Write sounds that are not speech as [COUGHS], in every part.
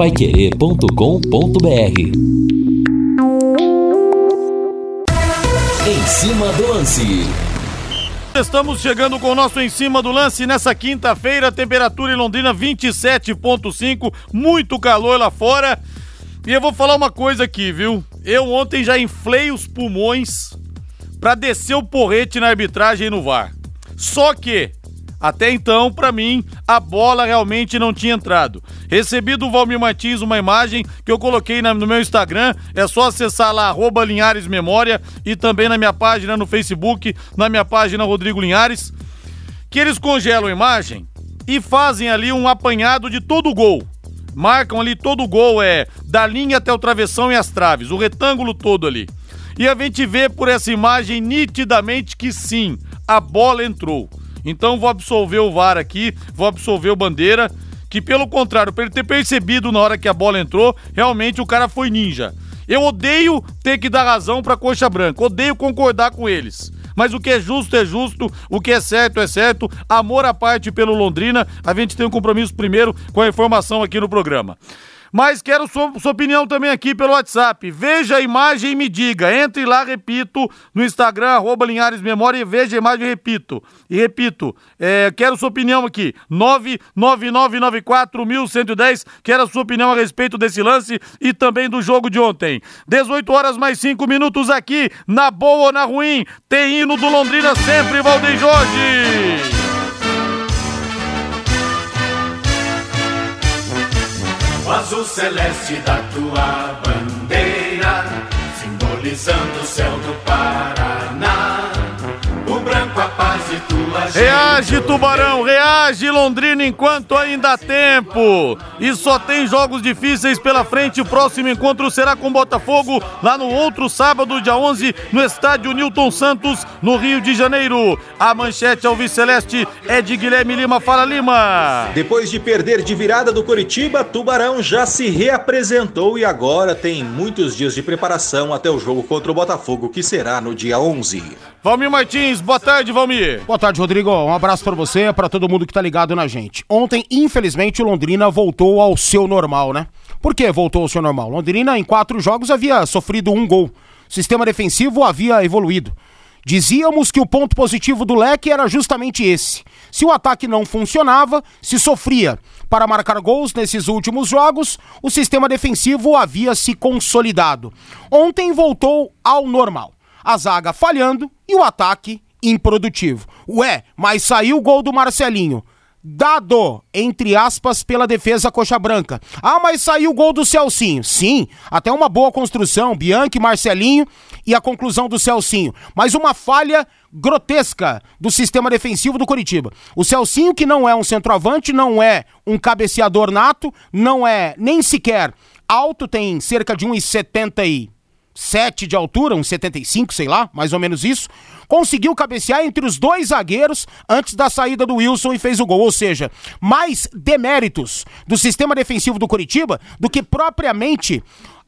paiquerê.com.br Em cima do lance. Estamos chegando com o nosso em cima do lance nessa quinta-feira, temperatura em Londrina 27.5, muito calor lá fora. E eu vou falar uma coisa aqui, viu? Eu ontem já inflei os pulmões para descer o porrete na arbitragem e no VAR. Só que até então, para mim, a bola realmente não tinha entrado. Recebi do Valmir Martins uma imagem que eu coloquei no meu Instagram. É só acessar lá, arroba Linhares Memória, e também na minha página no Facebook, na minha página Rodrigo Linhares, que eles congelam a imagem e fazem ali um apanhado de todo o gol. Marcam ali todo o gol, é da linha até o travessão e as traves, o retângulo todo ali. E a gente vê por essa imagem nitidamente que sim, a bola entrou. Então vou absolver o VAR aqui, vou absolver o Bandeira, que pelo contrário, para ele ter percebido na hora que a bola entrou, realmente o cara foi ninja. Eu odeio ter que dar razão para coxa branca, odeio concordar com eles. Mas o que é justo é justo, o que é certo é certo. Amor à parte pelo Londrina, a gente tem um compromisso primeiro com a informação aqui no programa. Mas quero sua, sua, opinião também aqui pelo WhatsApp. Veja a imagem e me diga. Entre lá, repito, no Instagram, arroba Linhares Memória e veja a imagem e repito. E repito, é, quero sua opinião aqui. 999941110. Quero a sua opinião a respeito desse lance e também do jogo de ontem. 18 horas mais 5 minutos aqui, na boa ou na ruim. Tem hino do Londrina sempre, Valdeir Jorge. O azul celeste da tua bandeira, simbolizando o céu do Paraná. O branco a paz e tua Reage, Tubarão, reage, Londrina, enquanto ainda há tempo. E só tem jogos difíceis pela frente. O próximo encontro será com Botafogo, lá no outro sábado, dia 11, no estádio Newton Santos, no Rio de Janeiro. A manchete ao Celeste é de Guilherme Lima. Fala, Lima. Depois de perder de virada do Coritiba, Tubarão já se reapresentou e agora tem muitos dias de preparação até o jogo contra o Botafogo, que será no dia 11. Valmir Martins, boa tarde, Valmir. Boa tarde, Rodrigo. Um abraço para você, para todo mundo que tá ligado na gente. Ontem, infelizmente, Londrina voltou ao seu normal, né? Por que voltou ao seu normal? Londrina, em quatro jogos, havia sofrido um gol. O sistema defensivo havia evoluído. Dizíamos que o ponto positivo do leque era justamente esse. Se o ataque não funcionava, se sofria para marcar gols nesses últimos jogos, o sistema defensivo havia se consolidado. Ontem voltou ao normal a zaga falhando e o ataque improdutivo. Ué, mas saiu o gol do Marcelinho. Dado, entre aspas, pela defesa coxa branca. Ah, mas saiu o gol do Celcinho. Sim, até uma boa construção, Bianchi, Marcelinho e a conclusão do Celcinho. Mas uma falha grotesca do sistema defensivo do Coritiba. O Celcinho, que não é um centroavante, não é um cabeceador nato, não é nem sequer alto, tem cerca de 1,70 e 7 de altura, uns 75, sei lá, mais ou menos isso, conseguiu cabecear entre os dois zagueiros antes da saída do Wilson e fez o gol. Ou seja, mais deméritos do sistema defensivo do Curitiba do que propriamente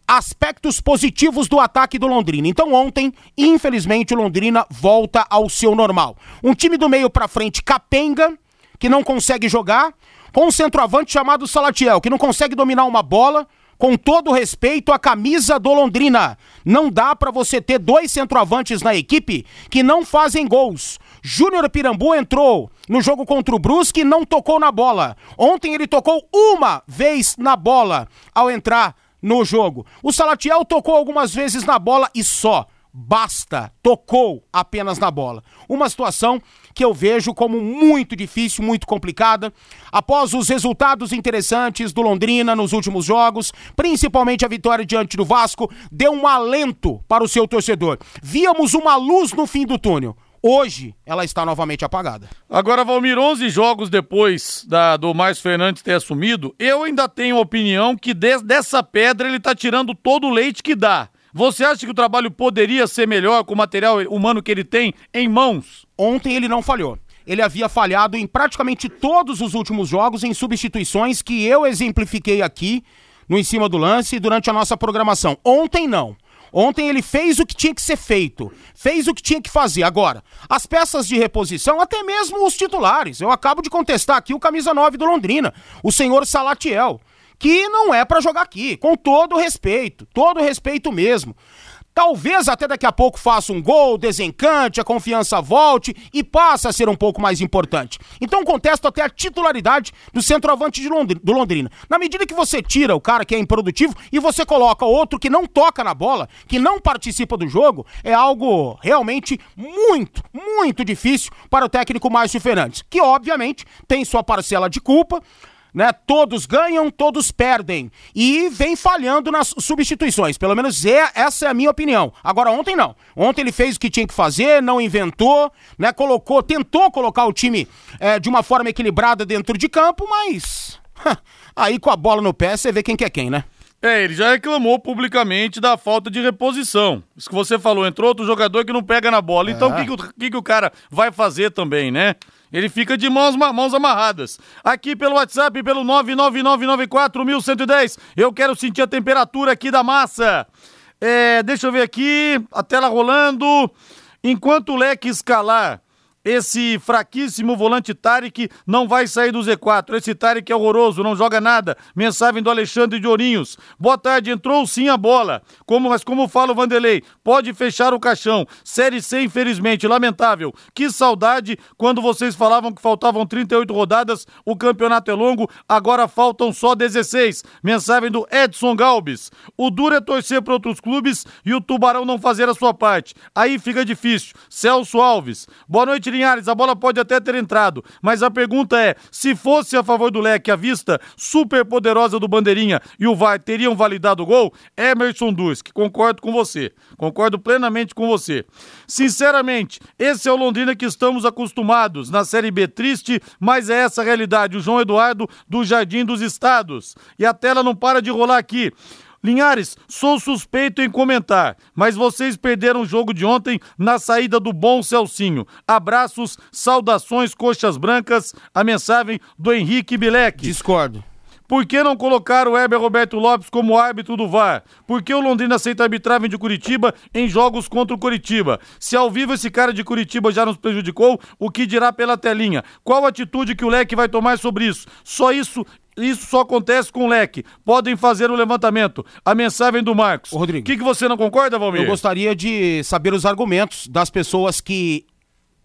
aspectos positivos do ataque do Londrina. Então ontem, infelizmente, o Londrina volta ao seu normal. Um time do meio para frente capenga, que não consegue jogar, com um centroavante chamado Salatiel, que não consegue dominar uma bola, com todo respeito à camisa do Londrina. Não dá para você ter dois centroavantes na equipe que não fazem gols. Júnior Pirambu entrou no jogo contra o Brusque e não tocou na bola. Ontem ele tocou uma vez na bola ao entrar no jogo. O Salatiel tocou algumas vezes na bola e só basta, tocou apenas na bola. Uma situação que eu vejo como muito difícil, muito complicada. Após os resultados interessantes do Londrina nos últimos jogos, principalmente a vitória diante do Vasco, deu um alento para o seu torcedor. Víamos uma luz no fim do túnel. Hoje ela está novamente apagada. Agora, Valmir, 11 jogos depois da, do Mais Fernandes ter assumido, eu ainda tenho a opinião que des, dessa pedra ele está tirando todo o leite que dá. Você acha que o trabalho poderia ser melhor com o material humano que ele tem em mãos? Ontem ele não falhou. Ele havia falhado em praticamente todos os últimos jogos em substituições que eu exemplifiquei aqui no em cima do lance durante a nossa programação. Ontem não. Ontem ele fez o que tinha que ser feito, fez o que tinha que fazer. Agora, as peças de reposição, até mesmo os titulares. Eu acabo de contestar aqui o camisa 9 do Londrina, o senhor Salatiel que não é para jogar aqui, com todo respeito, todo respeito mesmo. Talvez até daqui a pouco faça um gol, desencante, a confiança volte e passe a ser um pouco mais importante. Então contesto até a titularidade do centroavante de Londrina, do Londrina. Na medida que você tira o cara que é improdutivo e você coloca outro que não toca na bola, que não participa do jogo, é algo realmente muito, muito difícil para o técnico Márcio Fernandes, que obviamente tem sua parcela de culpa né? Todos ganham, todos perdem. E vem falhando nas substituições. Pelo menos é, essa é a minha opinião. Agora, ontem não. Ontem ele fez o que tinha que fazer, não inventou, né? Colocou, tentou colocar o time é, de uma forma equilibrada dentro de campo, mas. [LAUGHS] Aí com a bola no pé, você vê quem que é quem, né? É, ele já reclamou publicamente da falta de reposição. Isso que você falou, entrou outro jogador que não pega na bola. Então, o é. que, que, que, o cara vai fazer também, né? Ele fica de mãos, mãos amarradas. Aqui pelo WhatsApp, pelo 99994110. Eu quero sentir a temperatura aqui da massa. É, deixa eu ver aqui, a tela rolando. Enquanto o leque escalar esse fraquíssimo volante Tarek não vai sair do Z4. Esse Tarek é horroroso, não joga nada. Mensagem do Alexandre de Ourinhos. Boa tarde, entrou sim a bola. Como, mas como fala o Vanderlei, pode fechar o caixão. Série C, infelizmente, lamentável. Que saudade quando vocês falavam que faltavam 38 rodadas, o campeonato é longo, agora faltam só 16. Mensagem do Edson Galbis. O duro é torcer para outros clubes e o Tubarão não fazer a sua parte. Aí fica difícil. Celso Alves. Boa noite, Linhares, a bola pode até ter entrado, mas a pergunta é: se fosse a favor do leque a vista super poderosa do Bandeirinha e o VAR teriam validado o gol? Emerson Dusk, concordo com você. Concordo plenamente com você. Sinceramente, esse é o Londrina que estamos acostumados na Série B triste, mas é essa a realidade. O João Eduardo do Jardim dos Estados. E a tela não para de rolar aqui. Linhares, sou suspeito em comentar, mas vocês perderam o jogo de ontem na saída do bom Celcinho. Abraços, saudações, coxas brancas. A mensagem do Henrique Bilek. Discordo. Por que não colocar o Heber Roberto Lopes como árbitro do VAR? Por que o Londrina aceita a arbitragem de Curitiba em jogos contra o Curitiba? Se ao vivo esse cara de Curitiba já nos prejudicou, o que dirá pela telinha? Qual atitude que o Leque vai tomar sobre isso? Só isso isso só acontece com o leque. Podem fazer o levantamento. A mensagem do Marcos. Ô, Rodrigo. O que, que você não concorda, Valmir? Eu gostaria de saber os argumentos das pessoas que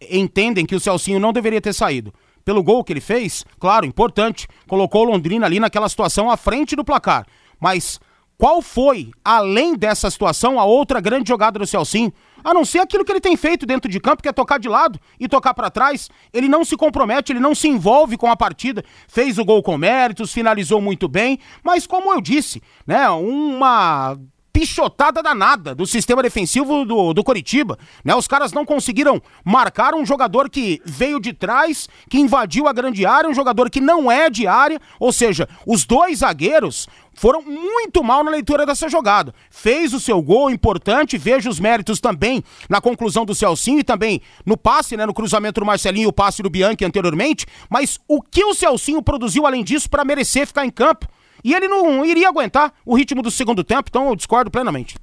entendem que o Celcinho não deveria ter saído. Pelo gol que ele fez, claro, importante. Colocou o Londrina ali naquela situação à frente do placar. Mas qual foi, além dessa situação, a outra grande jogada do Celcinho? A não ser aquilo que ele tem feito dentro de campo, que é tocar de lado e tocar para trás. Ele não se compromete, ele não se envolve com a partida. Fez o gol com méritos, finalizou muito bem, mas como eu disse, né, uma pichotada danada do sistema defensivo do, do Coritiba. Né? Os caras não conseguiram marcar um jogador que veio de trás, que invadiu a grande área, um jogador que não é de área, ou seja, os dois zagueiros foram muito mal na leitura dessa jogada. Fez o seu gol importante, vejo os méritos também na conclusão do Celcinho e também no passe, né, no cruzamento do Marcelinho e o passe do Bianchi anteriormente, mas o que o Celcinho produziu além disso para merecer ficar em campo? E ele não iria aguentar o ritmo do segundo tempo, então eu discordo plenamente.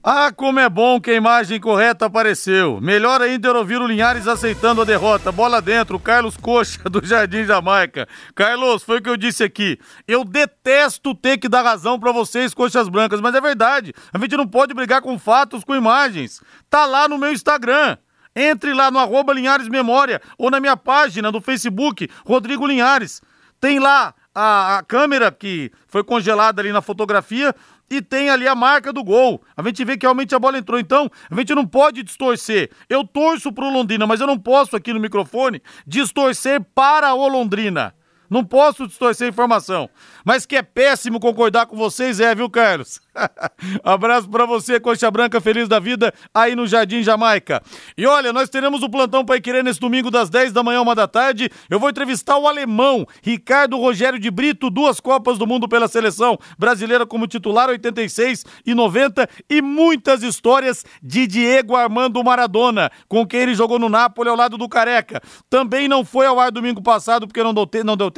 Ah, como é bom que a imagem correta apareceu. Melhor ainda era ouvir o Linhares aceitando a derrota. Bola dentro, Carlos Coxa, [LAUGHS] do Jardim Jamaica. Carlos, foi o que eu disse aqui. Eu detesto ter que dar razão para vocês, coxas brancas, mas é verdade. A gente não pode brigar com fatos, com imagens. Tá lá no meu Instagram. Entre lá no arroba Linhares Memória ou na minha página do Facebook, Rodrigo Linhares. Tem lá a, a câmera que foi congelada ali na fotografia e tem ali a marca do gol. A gente vê que realmente a bola entrou. Então, a gente não pode distorcer. Eu torço pro Londrina, mas eu não posso aqui no microfone distorcer para o Londrina. Não posso distorcer informação. Mas que é péssimo concordar com vocês, é, viu, Carlos? [LAUGHS] Abraço para você, Coxa Branca, feliz da vida, aí no Jardim Jamaica. E olha, nós teremos o plantão Pai Querer nesse domingo das 10 da manhã, uma da tarde. Eu vou entrevistar o alemão, Ricardo Rogério de Brito, duas Copas do Mundo pela seleção brasileira como titular, 86 e 90, e muitas histórias de Diego Armando Maradona, com quem ele jogou no Napoli ao lado do Careca. Também não foi ao ar domingo passado, porque não deu, não deu tempo,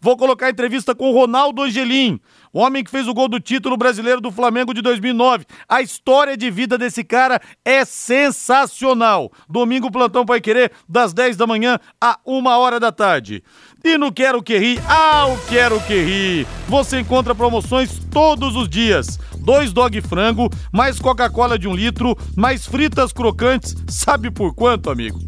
vou colocar a entrevista com o Ronaldo Angelim, o homem que fez o gol do título brasileiro do Flamengo de 2009. A história de vida desse cara é sensacional. Domingo, plantão Pai Querer, das 10 da manhã a 1 hora da tarde. E no Quero Que Ri, ah, o Quero Que Ri, você encontra promoções todos os dias. Dois dog frango, mais Coca-Cola de um litro, mais fritas crocantes, sabe por quanto, amigo?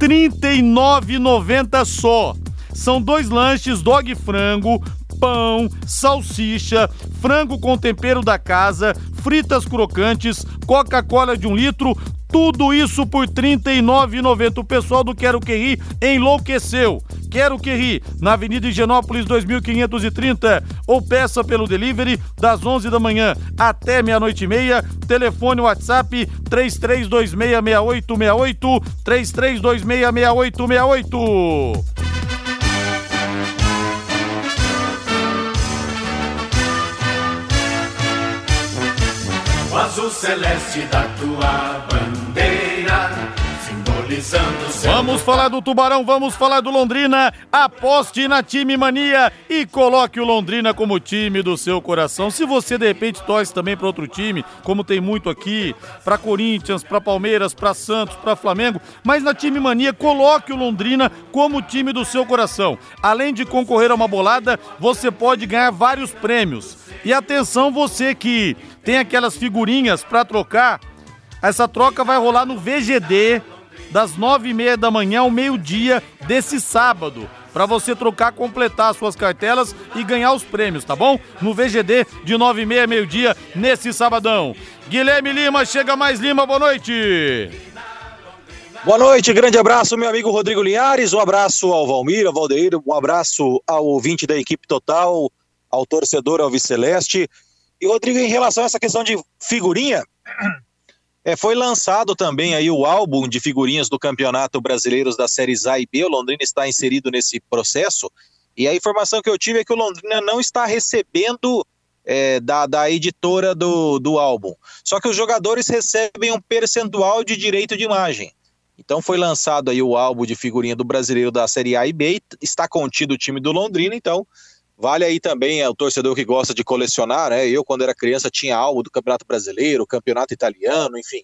R$ 39,90 só. São dois lanches dog frango, pão, salsicha, frango com tempero da casa, fritas crocantes, Coca-Cola de um litro, tudo isso por R$ 39,90. O pessoal do Quero Que Ri enlouqueceu. Quero Que Ri, na Avenida Higienópolis 2530 ou peça pelo delivery das 11 da manhã até meia-noite e meia. Telefone WhatsApp 33266868 33266868. Azul celeste da tua bandeira. Vamos falar do Tubarão, vamos falar do Londrina. Aposte na Time Mania e coloque o Londrina como time do seu coração. Se você de repente torce também para outro time, como tem muito aqui, para Corinthians, para Palmeiras, para Santos, para Flamengo, mas na Time Mania coloque o Londrina como time do seu coração. Além de concorrer a uma bolada, você pode ganhar vários prêmios. E atenção você que tem aquelas figurinhas para trocar, essa troca vai rolar no VGD das nove e meia da manhã ao meio-dia desse sábado. Para você trocar, completar suas cartelas e ganhar os prêmios, tá bom? No VGD de nove e meia, meio-dia, nesse sabadão. Guilherme Lima, chega mais Lima, boa noite. Boa noite, grande abraço, meu amigo Rodrigo Linhares. Um abraço ao Valmir, ao Valdeir, um abraço ao ouvinte da equipe total, ao torcedor Alviceleste. E, Rodrigo, em relação a essa questão de figurinha, é, foi lançado também aí o álbum de figurinhas do Campeonato Brasileiro da Séries A e B. O Londrina está inserido nesse processo. E a informação que eu tive é que o Londrina não está recebendo é, da, da editora do, do álbum. Só que os jogadores recebem um percentual de direito de imagem. Então foi lançado aí o álbum de figurinha do brasileiro da Série A e B, está contido o time do Londrina, então Vale aí também é, o torcedor que gosta de colecionar, né? Eu, quando era criança, tinha algo do Campeonato Brasileiro, Campeonato Italiano, enfim.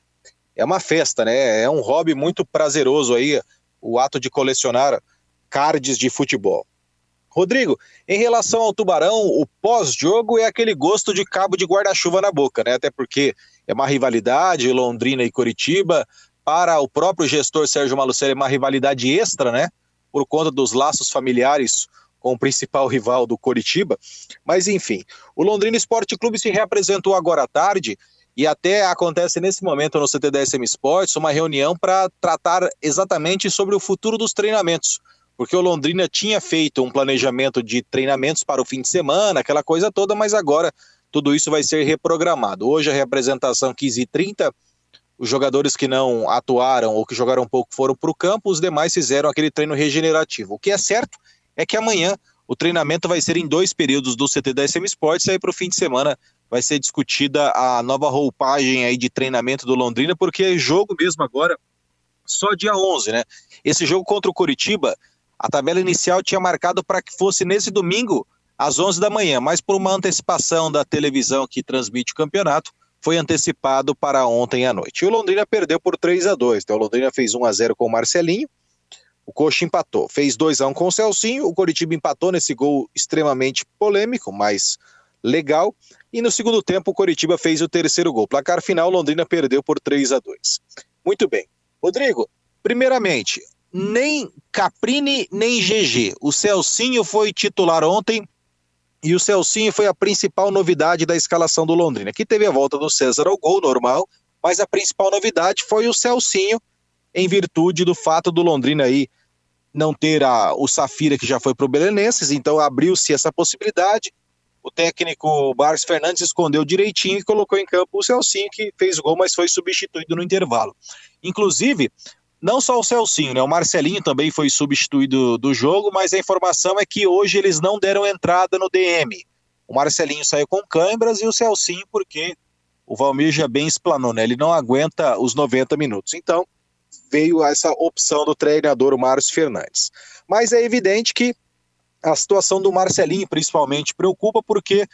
É uma festa, né? É um hobby muito prazeroso aí, o ato de colecionar cards de futebol. Rodrigo, em relação ao Tubarão, o pós-jogo é aquele gosto de cabo de guarda-chuva na boca, né? Até porque é uma rivalidade, Londrina e Coritiba. Para o próprio gestor Sérgio Malucelli, é uma rivalidade extra, né? Por conta dos laços familiares com o principal rival do Coritiba. Mas enfim, o Londrina Esporte Clube se reapresentou agora à tarde e até acontece nesse momento no CTDSM Esportes uma reunião para tratar exatamente sobre o futuro dos treinamentos. Porque o Londrina tinha feito um planejamento de treinamentos para o fim de semana, aquela coisa toda, mas agora tudo isso vai ser reprogramado. Hoje a representação 15h30, os jogadores que não atuaram ou que jogaram pouco foram para o campo, os demais fizeram aquele treino regenerativo. O que é certo é que amanhã o treinamento vai ser em dois períodos do CT da SM Sports, aí para o fim de semana vai ser discutida a nova roupagem aí de treinamento do Londrina, porque é jogo mesmo agora, só dia 11, né? Esse jogo contra o Curitiba, a tabela inicial tinha marcado para que fosse nesse domingo, às 11 da manhã, mas por uma antecipação da televisão que transmite o campeonato, foi antecipado para ontem à noite. E o Londrina perdeu por 3 a 2 então o Londrina fez 1 a 0 com o Marcelinho, o Coxa empatou. Fez 2 a 1 um com o Celcinho. O Coritiba empatou nesse gol extremamente polêmico, mas legal. E no segundo tempo, o Coritiba fez o terceiro gol. Placar final, Londrina perdeu por 3 a 2 Muito bem. Rodrigo, primeiramente, nem Caprini nem GG. O Celcinho foi titular ontem e o Celcinho foi a principal novidade da escalação do Londrina. Que teve a volta do César ao gol normal, mas a principal novidade foi o Celcinho em virtude do fato do Londrina aí não ter a, o Safira que já foi para o Belenenses, então abriu-se essa possibilidade. O técnico Barros Fernandes escondeu direitinho e colocou em campo o Celcinho, que fez gol, mas foi substituído no intervalo. Inclusive, não só o Celcinho, né? O Marcelinho também foi substituído do jogo, mas a informação é que hoje eles não deram entrada no DM. O Marcelinho saiu com câimbras e o Celcinho, porque o Valmir já bem explanou, né? Ele não aguenta os 90 minutos. Então, veio essa opção do treinador Márcio Fernandes. Mas é evidente que a situação do Marcelinho, principalmente, preocupa porque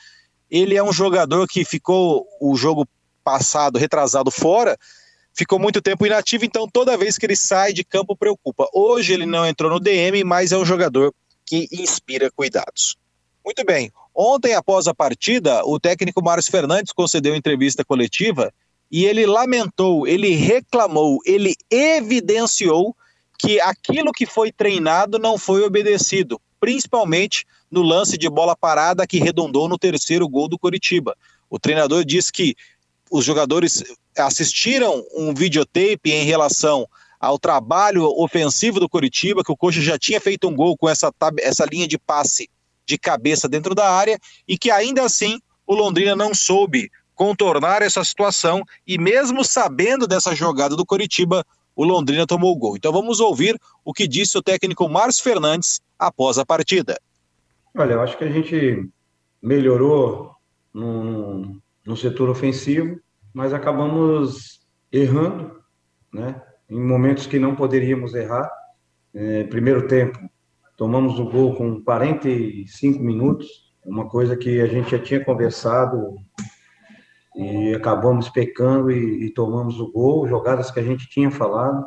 ele é um jogador que ficou o jogo passado, retrasado fora, ficou muito tempo inativo, então toda vez que ele sai de campo preocupa. Hoje ele não entrou no DM, mas é um jogador que inspira cuidados. Muito bem. Ontem, após a partida, o técnico Márcio Fernandes concedeu entrevista coletiva e ele lamentou, ele reclamou, ele evidenciou que aquilo que foi treinado não foi obedecido, principalmente no lance de bola parada que redondou no terceiro gol do Coritiba. O treinador disse que os jogadores assistiram um videotape em relação ao trabalho ofensivo do Coritiba, que o Coxa já tinha feito um gol com essa, essa linha de passe de cabeça dentro da área e que ainda assim o Londrina não soube contornar essa situação e mesmo sabendo dessa jogada do Coritiba, o Londrina tomou o gol. Então vamos ouvir o que disse o técnico Márcio Fernandes após a partida. Olha, eu acho que a gente melhorou no, no setor ofensivo, mas acabamos errando, né? Em momentos que não poderíamos errar. É, primeiro tempo, tomamos o gol com 45 minutos, uma coisa que a gente já tinha conversado e acabamos pecando e, e, tomamos o gol, jogadas que a gente tinha falado.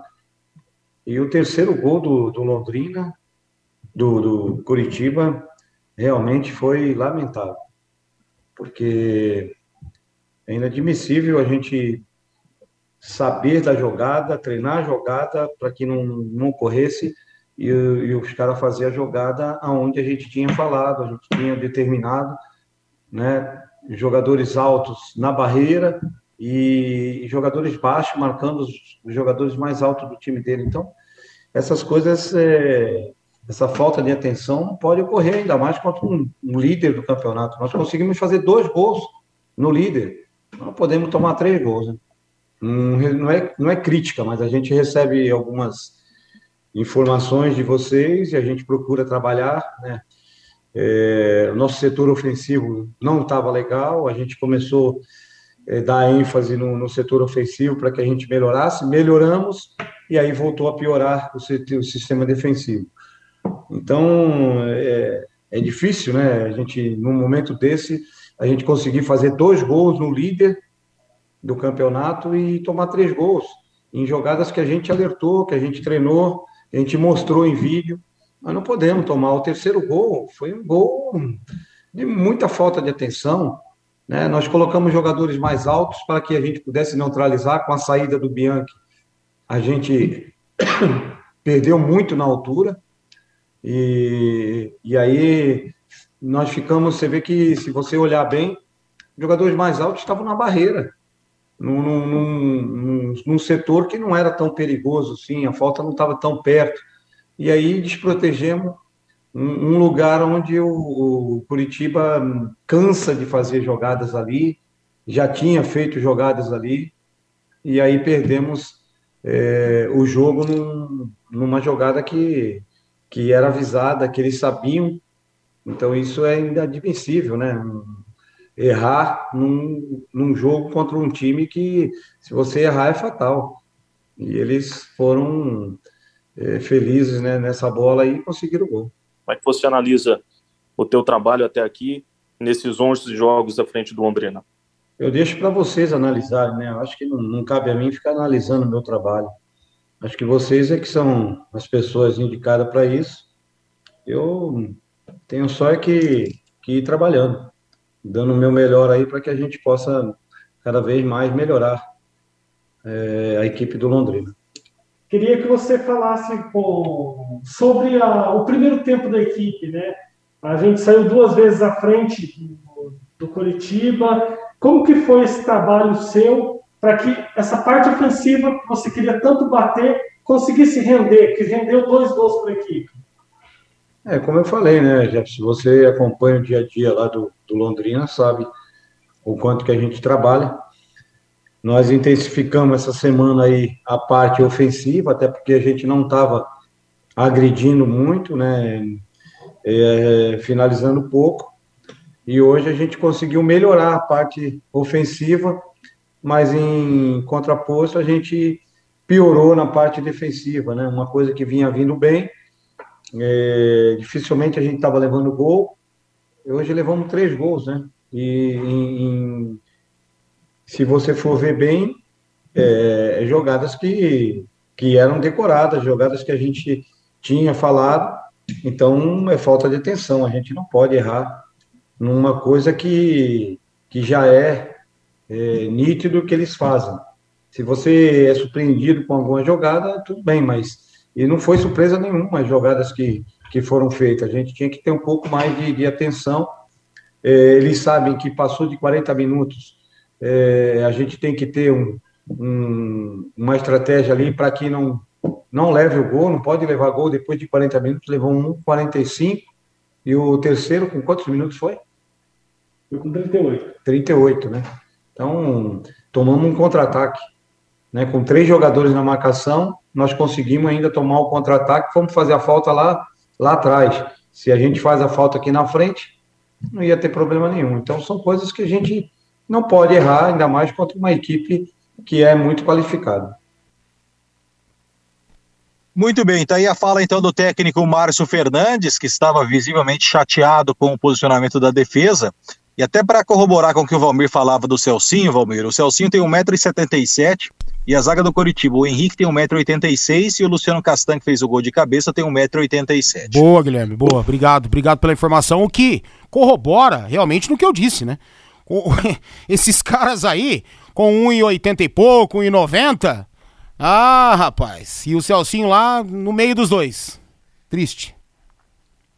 E o terceiro gol do, do Londrina, do, do Curitiba, realmente foi lamentável, porque é inadmissível a gente saber da jogada, treinar a jogada para que não, não ocorresse e, e os caras fazer a jogada aonde a gente tinha falado, a gente tinha determinado, né? Jogadores altos na barreira e jogadores baixos marcando os jogadores mais altos do time dele. Então, essas coisas, é, essa falta de atenção pode ocorrer, ainda mais contra um, um, líder do campeonato. Nós conseguimos fazer dois gols no líder, não podemos tomar três gols. Né? Não, é, não é crítica, mas a gente recebe algumas informações de vocês e a gente procura trabalhar, né? É, nosso setor ofensivo não estava legal, a gente começou a é, dar ênfase no, no setor ofensivo para que a gente melhorasse, melhoramos e aí voltou a piorar o, o sistema defensivo. Então é, é, difícil, né? A gente, num momento desse, a gente conseguir fazer dois gols no líder do campeonato e tomar três gols em jogadas que a gente alertou, que a gente treinou, que a gente mostrou em vídeo. Mas não podemos tomar. O terceiro gol foi um gol de muita falta de atenção. Né? Nós colocamos jogadores mais altos para que a gente pudesse neutralizar com a saída do Bianchi. A gente [COUGHS] perdeu muito na altura. E, e aí nós ficamos, você vê que se você olhar bem, jogadores mais altos estavam na barreira, num, num, num, num setor que não era tão perigoso assim, a falta não estava tão perto e aí desprotegemos um, um lugar onde o, o, Curitiba cansa de fazer jogadas ali, já tinha feito jogadas ali, e aí perdemos é, o jogo num, numa jogada que, que era avisada, que eles sabiam, então isso é inadmissível, né? Errar num, num jogo contra um time que, se você errar, é fatal. E eles foram é, felizes né, nessa bola e conseguiram o gol. Como é que você analisa o teu trabalho até aqui, nesses 11 jogos à frente do Londrina? Eu deixo para vocês analisarem, né? Eu acho que não, não cabe a mim ficar analisando o meu trabalho. Acho que vocês é que são as pessoas indicadas para isso. Eu tenho só é que, que ir trabalhando, dando o meu melhor aí para que a gente possa cada vez mais melhorar é, a equipe do Londrina. Queria que você falasse pô, sobre a, o primeiro tempo da equipe, né? A gente saiu duas vezes à frente do, do Curitiba. Como que foi esse trabalho seu para que essa parte ofensiva que você queria tanto bater conseguisse render, que rendeu dois gols para a equipe? É, como eu falei, né, Jeff, se você acompanha o dia a dia lá do, do Londrina, sabe o quanto que a gente trabalha. Nós intensificamos essa semana aí a parte ofensiva, até porque a gente não estava agredindo muito, né? É, finalizando pouco. E hoje a gente conseguiu melhorar a parte ofensiva, mas em contraposto a gente piorou na parte defensiva, né? Uma coisa que vinha vindo bem, é, dificilmente a gente estava levando gol. Hoje levamos três gols, né? E em, em, se você for ver bem, é, jogadas que, que eram decoradas, jogadas que a gente tinha falado. Então é falta de atenção. A gente não pode errar numa coisa que, que já é, é nítido que eles fazem. Se você é surpreendido com alguma jogada, tudo bem, mas e não foi surpresa nenhuma as jogadas que, que foram feitas. A gente tinha que ter um pouco mais de, de atenção. É, eles sabem que passou de 40 minutos, é, a gente tem que ter um, um, uma estratégia ali para que não, não leve o gol, não pode levar gol depois de 40 minutos, levou um 45 e o terceiro com quantos minutos foi? Foi com 38. 38, né? Então, tomamos um contra-ataque. Né, com três jogadores na marcação, nós conseguimos ainda tomar o contra-ataque, fomos fazer a falta lá, lá atrás. Se a gente faz a falta aqui na frente, não ia ter problema nenhum. Então, são coisas que a gente não pode errar, ainda mais contra uma equipe que é muito qualificada. Muito bem, tá aí a fala então do técnico Márcio Fernandes, que estava visivelmente chateado com o posicionamento da defesa. E até para corroborar com o que o Valmir falava do Celcinho, Valmir, o Celcinho tem 1,77m e a zaga do Coritiba, o Henrique tem 1,86m e o Luciano Castan, que fez o gol de cabeça, tem 1,87m. Boa, Guilherme, boa. Obrigado, obrigado pela informação, o que corrobora realmente no que eu disse, né? [LAUGHS] Esses caras aí, com 1,80 e pouco, 1,90. Ah, rapaz. E o Celcinho lá no meio dos dois. Triste.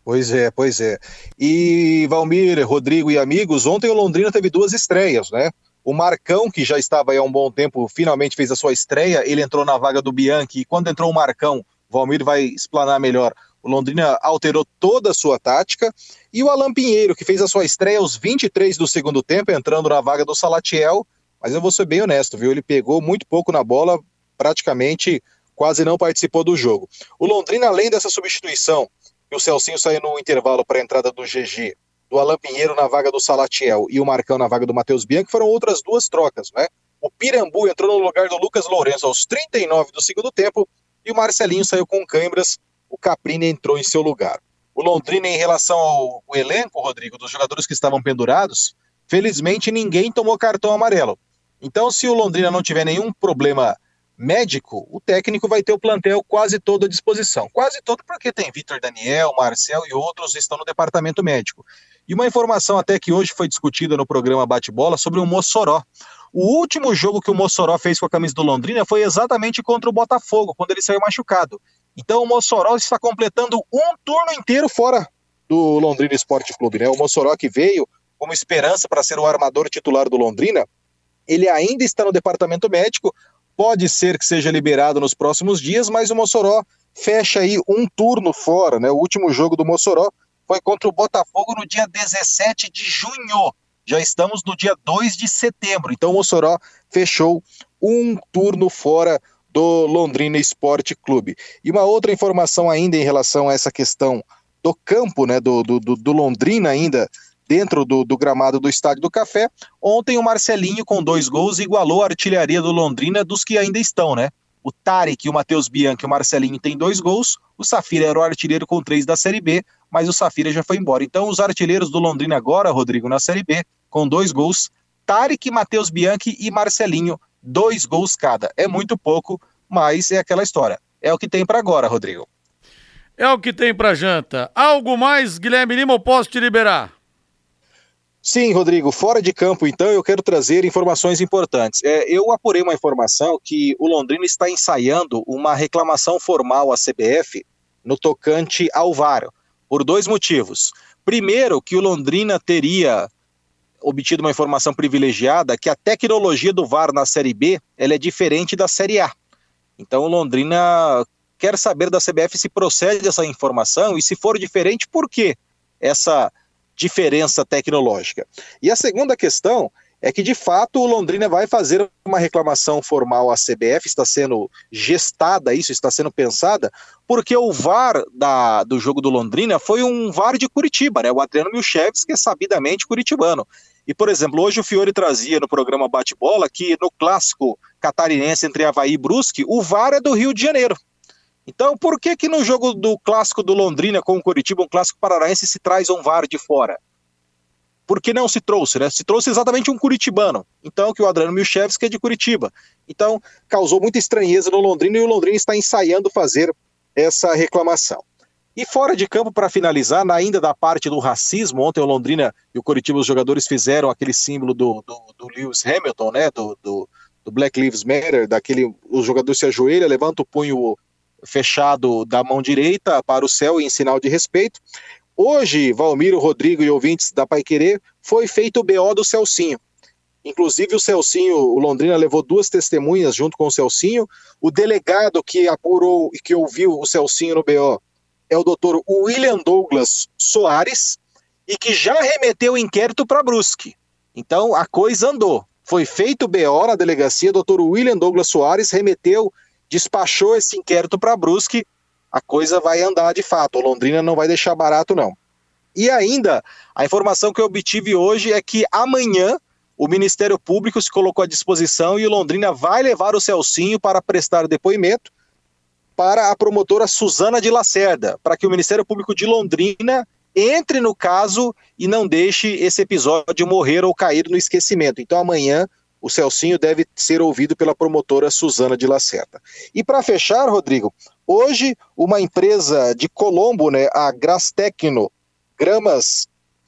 Pois é, pois é. E Valmir, Rodrigo e amigos, ontem o Londrina teve duas estreias, né? O Marcão, que já estava aí há um bom tempo, finalmente fez a sua estreia. Ele entrou na vaga do Bianchi. E quando entrou o Marcão, Valmir vai explanar melhor. O Londrina alterou toda a sua tática. E o Alan Pinheiro, que fez a sua estreia aos 23 do segundo tempo, entrando na vaga do Salatiel. Mas eu vou ser bem honesto, viu? Ele pegou muito pouco na bola, praticamente quase não participou do jogo. O Londrina, além dessa substituição, e o Celcinho saiu no intervalo para a entrada do GG, do Alan Pinheiro na vaga do Salatiel e o Marcão na vaga do Matheus Bianchi, foram outras duas trocas, né? O Pirambu entrou no lugar do Lucas Lourenço aos 39 do segundo tempo e o Marcelinho saiu com câimbras, o Caprini entrou em seu lugar. O Londrina, em relação ao elenco, Rodrigo, dos jogadores que estavam pendurados, felizmente ninguém tomou cartão amarelo. Então, se o Londrina não tiver nenhum problema médico, o técnico vai ter o plantel quase todo à disposição. Quase todo porque tem Vitor Daniel, Marcel e outros estão no departamento médico. E uma informação até que hoje foi discutida no programa Bate-Bola sobre o Mossoró. O último jogo que o Mossoró fez com a camisa do Londrina foi exatamente contra o Botafogo, quando ele saiu machucado. Então o Mossoró está completando um turno inteiro fora do Londrina Esporte Clube, né? O Mossoró que veio como esperança para ser o armador titular do Londrina, ele ainda está no departamento médico, pode ser que seja liberado nos próximos dias, mas o Mossoró fecha aí um turno fora, né? O último jogo do Mossoró foi contra o Botafogo no dia 17 de junho. Já estamos no dia 2 de setembro, então o Mossoró fechou um turno fora do Londrina Esporte Clube. E uma outra informação ainda em relação a essa questão do campo, né, do, do, do Londrina ainda, dentro do, do, gramado do Estádio do Café. Ontem o Marcelinho, com dois gols, igualou a artilharia do Londrina dos que ainda estão, né? O Tarek, o Matheus Bianchi e o Marcelinho têm dois gols. O Safira era o artilheiro com três da Série B, mas o Safira já foi embora. Então, os artilheiros do Londrina agora, Rodrigo, na Série B, com dois gols. Tarek, Matheus Bianchi e Marcelinho, dois gols cada. É muito pouco, mas é aquela história. É o que tem para agora, Rodrigo. É o que tem para janta. Algo mais, Guilherme Lima, eu posso te liberar? Sim, Rodrigo, fora de campo, então, eu quero trazer informações importantes. É, eu apurei uma informação que o Londrina está ensaiando uma reclamação formal à CBF no tocante ao VAR, por dois motivos. Primeiro, que o Londrina teria obtido uma informação privilegiada que a tecnologia do VAR na Série B ela é diferente da Série A. Então, Londrina quer saber da CBF se procede essa informação e se for diferente, por que essa diferença tecnológica. E a segunda questão é que, de fato, o Londrina vai fazer uma reclamação formal à CBF, está sendo gestada isso, está sendo pensada, porque o VAR da, do jogo do Londrina foi um VAR de Curitiba, né? O Adriano Milcheves, que é sabidamente curitibano. E, por exemplo, hoje o Fiore trazia no programa Bate-Bola que no clássico catarinense entre Havaí e Brusque, o VAR é do Rio de Janeiro. Então, por que que no jogo do clássico do Londrina com o Coritiba, um clássico paranaense, se traz um VAR de fora? Por que não se trouxe, né? Se trouxe exatamente um curitibano. Então, que o Adriano Milchevski é de Curitiba. Então, causou muita estranheza no Londrina e o Londrina está ensaiando fazer essa reclamação. E fora de campo, para finalizar, ainda da parte do racismo, ontem o Londrina e o Curitiba, os jogadores fizeram aquele símbolo do, do, do Lewis Hamilton, né? Do, do, do Black Lives Matter, daquele. O jogador se ajoelha, levanta o punho fechado da mão direita para o céu em sinal de respeito. Hoje, Valmiro, Rodrigo e ouvintes da Pai Querer, foi feito o BO do Celcinho. Inclusive, o Celcinho, o Londrina levou duas testemunhas junto com o Celcinho. O delegado que apurou e que ouviu o Celcinho no BO é o doutor William Douglas Soares e que já remeteu o inquérito para Brusque. Então, a coisa andou. Foi feito BO na delegacia, doutor William Douglas Soares remeteu despachou esse inquérito para Brusque, a coisa vai andar de fato. O Londrina não vai deixar barato, não. E ainda, a informação que eu obtive hoje é que amanhã o Ministério Público se colocou à disposição e o Londrina vai levar o Celcinho para prestar depoimento para a promotora Suzana de Lacerda, para que o Ministério Público de Londrina entre no caso e não deixe esse episódio morrer ou cair no esquecimento. Então amanhã o Celcinho deve ser ouvido pela promotora Suzana de Lacerda. E para fechar, Rodrigo, hoje uma empresa de Colombo, né, a Grastecno Gramas,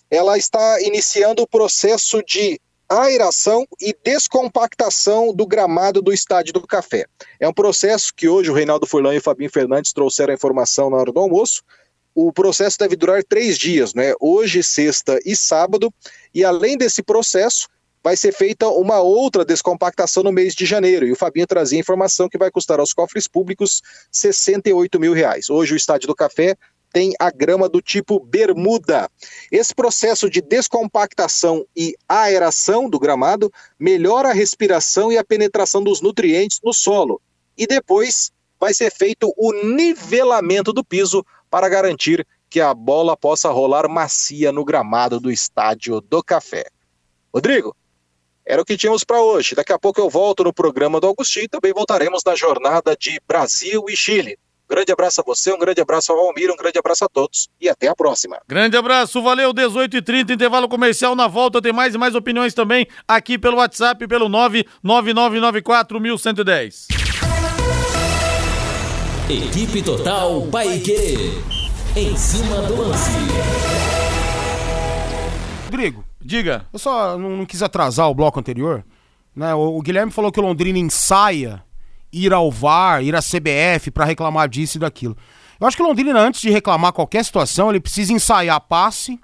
ela está iniciando o processo de aeração e descompactação do gramado do Estádio do Café. É um processo que hoje o Reinaldo Furlan e o Fabinho Fernandes trouxeram a informação na hora do almoço. O processo deve durar três dias, né? Hoje, sexta e sábado. E além desse processo, vai ser feita uma outra descompactação no mês de janeiro. E o Fabinho trazia informação que vai custar aos cofres públicos 68 mil reais. Hoje o Estádio do Café tem a grama do tipo bermuda. Esse processo de descompactação e aeração do gramado melhora a respiração e a penetração dos nutrientes no solo. E depois vai ser feito o nivelamento do piso para garantir que a bola possa rolar macia no gramado do Estádio do Café. Rodrigo, era o que tínhamos para hoje. Daqui a pouco eu volto no programa do Agostinho e também voltaremos na jornada de Brasil e Chile. Um grande abraço a você, um grande abraço ao Almir, um grande abraço a todos e até a próxima. Grande abraço, valeu, 18h30, intervalo comercial na volta, tem mais e mais opiniões também aqui pelo WhatsApp, pelo 999941110. Equipe Total Paique. Em cima do lance. Rodrigo, Diga. eu só não, não quis atrasar o bloco anterior. Né? O, o Guilherme falou que o Londrina ensaia ir ao VAR, ir à CBF para reclamar disso e daquilo. Eu acho que o Londrina, antes de reclamar qualquer situação, ele precisa ensaiar passe,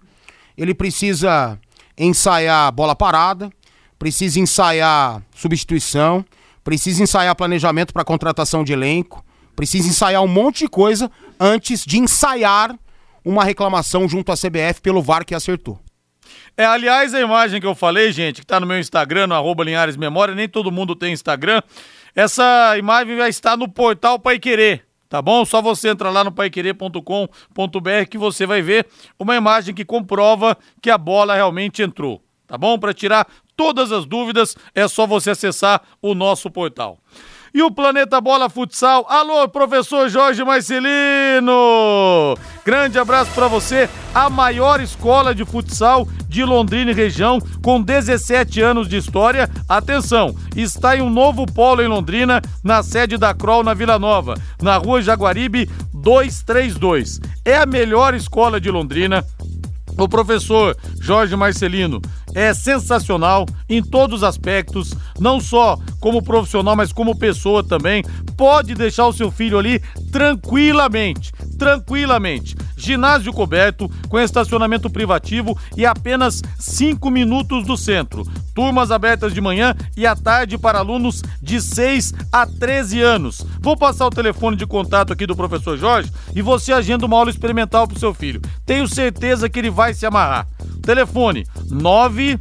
ele precisa ensaiar bola parada, precisa ensaiar substituição, precisa ensaiar planejamento para contratação de elenco, precisa ensaiar um monte de coisa antes de ensaiar uma reclamação junto à CBF pelo VAR que acertou. É, aliás, a imagem que eu falei, gente, que tá no meu Instagram, no arroba Linhares Memória, nem todo mundo tem Instagram. Essa imagem vai estar no portal Pai Querer, tá bom? Só você entra lá no paiquerer.com.br que você vai ver uma imagem que comprova que a bola realmente entrou, tá bom? Para tirar todas as dúvidas, é só você acessar o nosso portal. E o Planeta Bola Futsal. Alô, professor Jorge Marcelino! Grande abraço para você, a maior escola de futsal de Londrina e região, com 17 anos de história. Atenção, está em um novo polo em Londrina, na sede da Kroll, na Vila Nova, na rua Jaguaribe 232. É a melhor escola de Londrina. O professor Jorge Marcelino é sensacional em todos os aspectos, não só como profissional, mas como pessoa também. Pode deixar o seu filho ali tranquilamente, tranquilamente. Ginásio coberto, com estacionamento privativo e apenas 5 minutos do centro. Turmas abertas de manhã e à tarde para alunos de 6 a 13 anos. Vou passar o telefone de contato aqui do professor Jorge e você agenda uma aula experimental para o seu filho. Tenho certeza que ele vai se amarrar. Telefone 9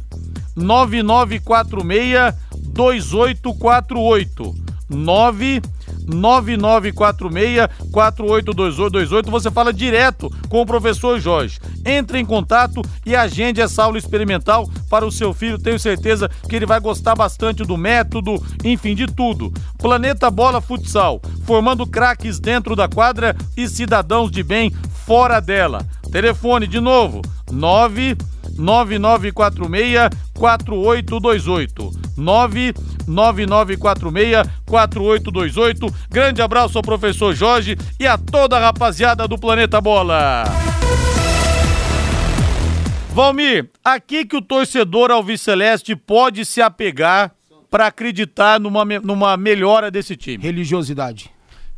9946 2848 9 9946-4828. Você fala direto com o professor Jorge. Entre em contato e agende essa aula experimental para o seu filho. Tenho certeza que ele vai gostar bastante do método, enfim, de tudo. Planeta Bola Futsal, formando craques dentro da quadra e cidadãos de bem fora dela. Telefone de novo: 99946 4828. 99946 4828. Grande abraço ao professor Jorge e a toda a rapaziada do Planeta Bola. Valmir, aqui que o torcedor alviceleste pode se apegar para acreditar numa, numa melhora desse time? Religiosidade.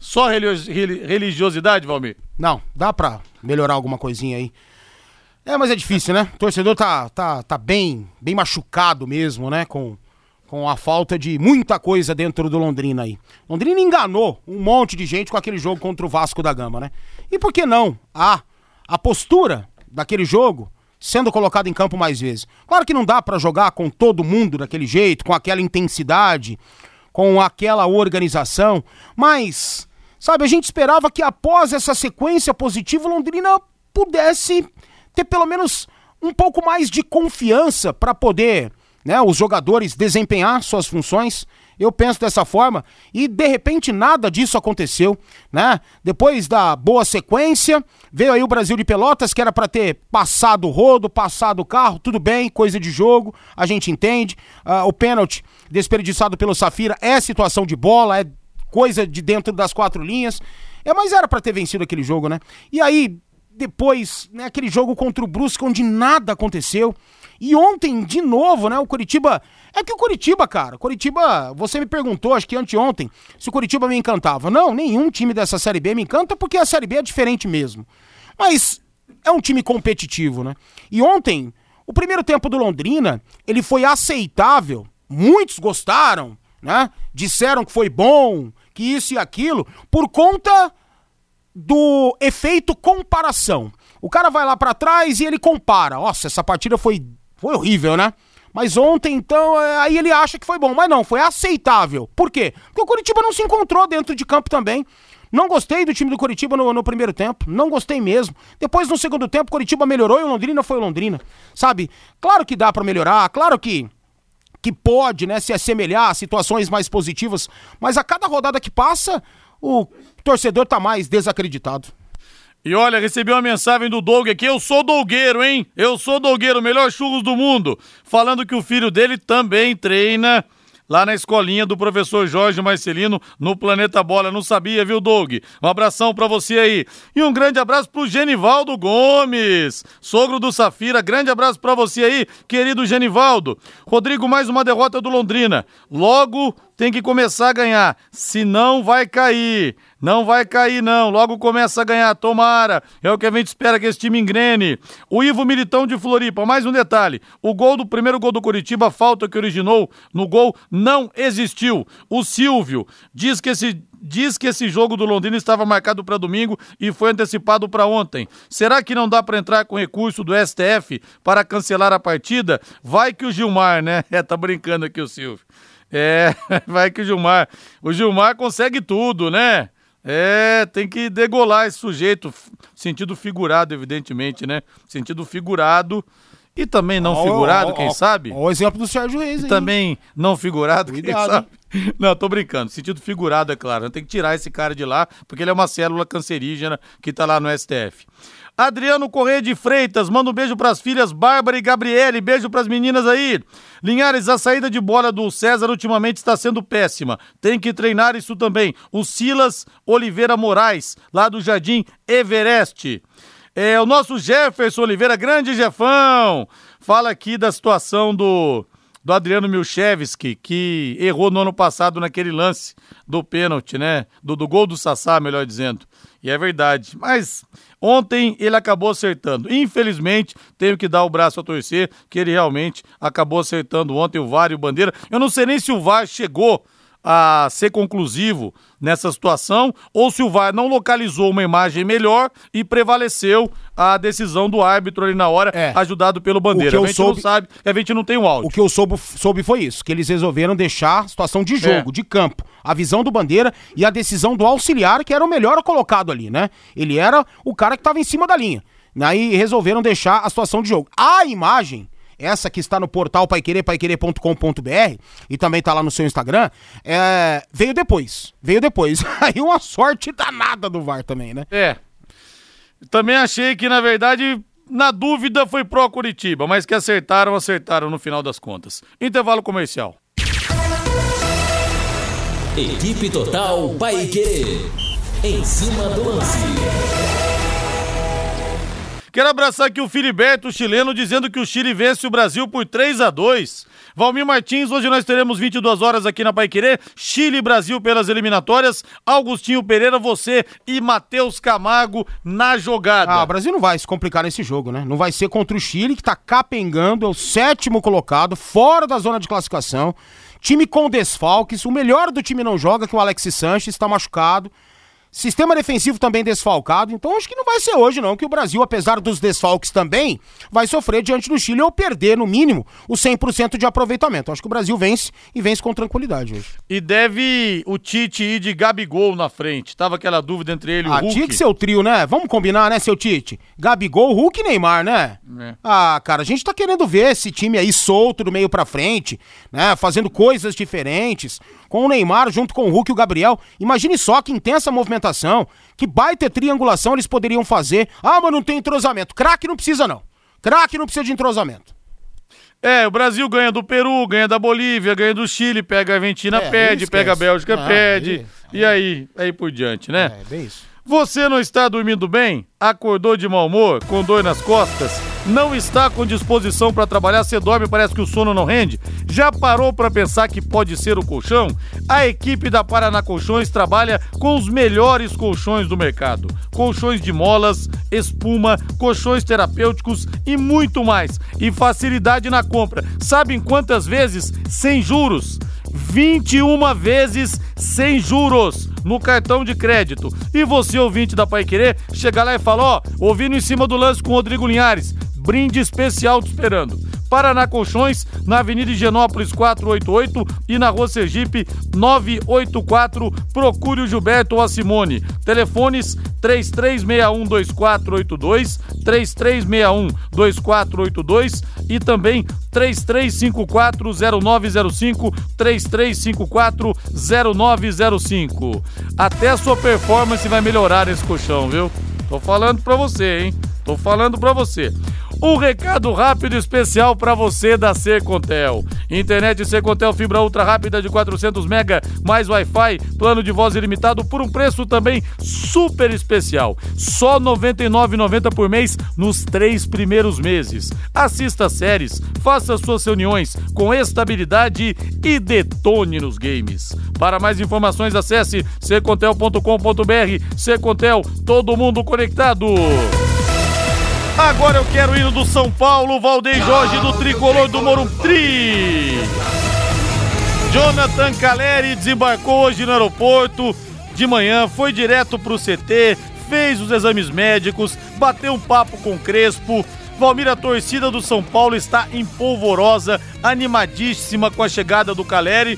Só religiosidade, Valmir? Não, dá pra melhorar alguma coisinha aí. É, mas é difícil, né? O torcedor tá, tá, tá bem, bem machucado mesmo, né? Com, com a falta de muita coisa dentro do Londrina aí. Londrina enganou um monte de gente com aquele jogo contra o Vasco da Gama, né? E por que não? A, a postura daquele jogo sendo colocada em campo mais vezes. Claro que não dá para jogar com todo mundo daquele jeito, com aquela intensidade, com aquela organização, mas, sabe, a gente esperava que após essa sequência positiva, Londrina pudesse ter pelo menos um pouco mais de confiança para poder, né, os jogadores desempenhar suas funções. Eu penso dessa forma e de repente nada disso aconteceu, né? Depois da boa sequência, veio aí o Brasil de Pelotas que era para ter passado o rodo, passado o carro, tudo bem, coisa de jogo, a gente entende. Uh, o pênalti desperdiçado pelo Safira é situação de bola, é coisa de dentro das quatro linhas. É, mas era para ter vencido aquele jogo, né? E aí depois, né, aquele jogo contra o Brusque onde nada aconteceu. E ontem, de novo, né, o Curitiba... É que o Curitiba, cara, Curitiba, você me perguntou, acho que anteontem, se o Curitiba me encantava. Não, nenhum time dessa Série B me encanta porque a Série B é diferente mesmo. Mas é um time competitivo, né? E ontem, o primeiro tempo do Londrina, ele foi aceitável. Muitos gostaram, né? Disseram que foi bom, que isso e aquilo, por conta do efeito comparação. O cara vai lá para trás e ele compara. Nossa, essa partida foi, foi horrível, né? Mas ontem, então, é, aí ele acha que foi bom. Mas não, foi aceitável. Por quê? Porque o Curitiba não se encontrou dentro de campo também. Não gostei do time do Curitiba no, no, primeiro tempo, não gostei mesmo. Depois, no segundo tempo, o Curitiba melhorou e o Londrina foi o Londrina. Sabe? Claro que dá para melhorar, claro que que pode, né, se assemelhar a situações mais positivas, mas a cada rodada que passa, o torcedor tá mais desacreditado. E olha, recebi uma mensagem do Doug aqui. Eu sou Dogueiro, hein? Eu sou Dogueiro, melhor churros do mundo. Falando que o filho dele também treina lá na escolinha do professor Jorge Marcelino no Planeta Bola. Não sabia, viu, Doug? Um abração para você aí. E um grande abraço pro Genivaldo Gomes, sogro do Safira. Grande abraço para você aí, querido Genivaldo. Rodrigo, mais uma derrota do Londrina. Logo tem que começar a ganhar, senão vai cair. Não vai cair, não. Logo começa a ganhar. Tomara. É o que a gente espera que esse time engrene. O Ivo Militão de Floripa. Mais um detalhe. O gol do primeiro gol do Curitiba, falta que originou no gol, não existiu. O Silvio diz que esse diz que esse jogo do Londrina estava marcado para domingo e foi antecipado para ontem. Será que não dá para entrar com recurso do STF para cancelar a partida? Vai que o Gilmar, né? [LAUGHS] É, tá brincando aqui o Silvio. É, [LAUGHS] vai que o Gilmar. O Gilmar consegue tudo, né? É, tem que degolar esse sujeito. Sentido figurado, evidentemente, né? Sentido figurado. E também não figurado, quem sabe? o exemplo do Sérgio Reis, E também não figurado, Cuidado, quem sabe? [LAUGHS] Não, tô brincando. Sentido figurado, é claro. Tem que tirar esse cara de lá, porque ele é uma célula cancerígena que tá lá no STF. Adriano Correia de Freitas, manda um beijo pras filhas Bárbara e Gabriele, beijo pras meninas aí. Linhares, a saída de bola do César ultimamente está sendo péssima. Tem que treinar isso também. O Silas Oliveira Moraes, lá do Jardim Everest. É o nosso Jefferson Oliveira, grande Jefão. Fala aqui da situação do do Adriano Milchevski, que errou no ano passado naquele lance do pênalti, né? Do, do gol do Sassá, melhor dizendo. E é verdade. Mas ontem ele acabou acertando. Infelizmente, tenho que dar o braço a torcer, que ele realmente acabou acertando ontem o VAR e o Bandeira. Eu não sei nem se o VAR chegou a ser conclusivo nessa situação ou se o VAR não localizou uma imagem melhor e prevaleceu a decisão do árbitro ali na hora, É. ajudado pelo Bandeira. O que eu a gente soube- não sabe, a gente não tem o áudio. O que eu soube, soube foi isso, que eles resolveram deixar a situação de jogo, É. de campo, a visão do Bandeira e a decisão do auxiliar, que era o melhor colocado ali, né? Ele era o cara que estava em cima da linha. Aí resolveram deixar a situação de jogo. A imagem, essa que está no portal paiquerê, paiquerê.com.br e também está lá no seu Instagram, é, veio depois. Veio depois. [LAUGHS] Aí uma sorte danada do VAR também, né? É. Também achei que, na verdade, na dúvida foi pró Curitiba, mas que acertaram, acertaram no final das contas. Intervalo comercial. Equipe Total Paique. Em cima do lance. Quero abraçar aqui o Filiberto, chileno, dizendo que o Chile vence o Brasil por 3 a 2 Valmir Martins, hoje nós teremos 22 horas aqui na Paiquerê. Chile e Brasil pelas eliminatórias. Augustinho Pereira, você e Matheus Camargo na jogada. Ah, o Brasil não vai se complicar nesse jogo, né? Não vai ser contra o Chile, que tá capengando, é o sétimo colocado, fora da zona de classificação. Time com desfalques, o melhor do time não joga, que o Alexis Sanches está machucado. Sistema defensivo também desfalcado, então acho que não vai ser hoje não, que o Brasil, apesar dos desfalques também, vai sofrer diante do Chile ou perder, no mínimo, o 100% de aproveitamento. Acho que o Brasil vence e vence com tranquilidade hoje. E deve o Tite ir de Gabigol na frente. Tava aquela dúvida entre ele e o Ah, Hulk. tinha que ser o trio, né? Vamos combinar, né, seu Tite? Gabigol, Hulk e Neymar, né? É. Ah, cara, a gente tá querendo ver esse time aí solto do meio pra frente, né? Fazendo coisas diferentes. Com o Neymar junto com o Hulk e o Gabriel. Imagine só que intensa movimentação, que baita triangulação eles poderiam fazer. Ah, mas não tem entrosamento. Craque não precisa, não. Craque não precisa de entrosamento. É, o Brasil ganha do Peru, ganha da Bolívia, ganha do Chile, pega a Argentina, É, perde, aí pega a. Bélgica, Ah, perde. aí- E aí, aí por diante, né? É, bem isso. Você não está dormindo bem? Acordou de mau humor? Com dor nas costas? Não está com disposição para trabalhar? Você dorme, parece que o sono não rende? Já parou para pensar que pode ser o colchão? A equipe da Paraná Colchões trabalha com os melhores colchões do mercado. Colchões de molas, espuma, colchões terapêuticos e muito mais. E facilidade na compra. Sabem quantas vezes? Sem juros. 21 vezes sem juros no cartão de crédito. E você, ouvinte da Pai Querer, chega lá e fala: ó, ouvindo em cima do lance com Rodrigo Linhares, brinde especial te esperando. Paraná Colchões, na Avenida Higienópolis 488 e na Rua Sergipe 984. Procure o Gilberto ou a Simone. Telefones 33612482, 33612482 e também 33540905, 33540905. Até a sua performance vai melhorar esse colchão, viu? Tô falando pra você, hein? Tô falando pra você. Um recado rápido especial para você da Secontel. Internet Secontel fibra ultra rápida de 400 mega mais Wi-Fi, plano de voz ilimitado por um preço também super especial. Só R$ 99,90 por mês nos três primeiros meses. Assista séries, faça suas reuniões com estabilidade e detone nos games. Para mais informações acesse secontel.com.br. Secontel, todo mundo conectado. Agora eu quero ir do São Paulo, Valdeir Jorge do Tricolor do Morumbi. Jonathan Caleri desembarcou hoje no aeroporto de manhã, foi direto pro CT, fez os exames médicos, bateu um papo com o Crespo. Valmir, a torcida do São Paulo está empolvorosa, animadíssima com a chegada do Caleri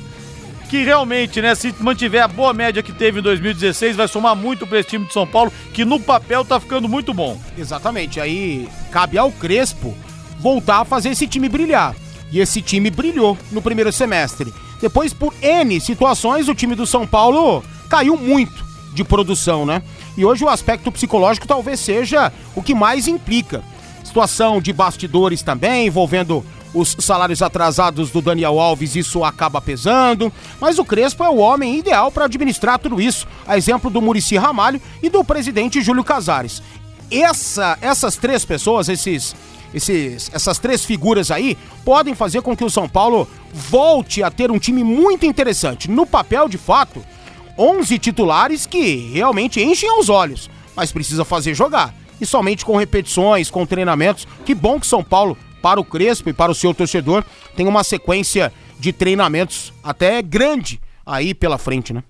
que realmente, né, se mantiver a boa média que teve em 2016, vai somar muito para esse time de São Paulo, que no papel tá ficando muito bom. Exatamente. Aí cabe ao Crespo voltar a fazer esse time brilhar. E esse time brilhou no primeiro semestre. Depois, por N situações, o time do São Paulo caiu muito de produção, né? E hoje o aspecto psicológico talvez seja o que mais implica. Situação de bastidores também, envolvendo os salários atrasados do Daniel Alves, isso acaba pesando. Mas o Crespo é o homem ideal para administrar tudo isso, a exemplo do Murici Ramalho e do presidente Júlio Casares. Essa, essas três pessoas, esses, esses, essas três figuras aí, podem fazer com que o São Paulo volte a ter um time muito interessante. No papel, de fato, 11 titulares que realmente enchem os olhos, mas precisa fazer jogar. E somente com repetições, com treinamentos. Que bom que São Paulo para o Crespo e para o seu torcedor, tem uma sequência de treinamentos até grande aí pela frente, né?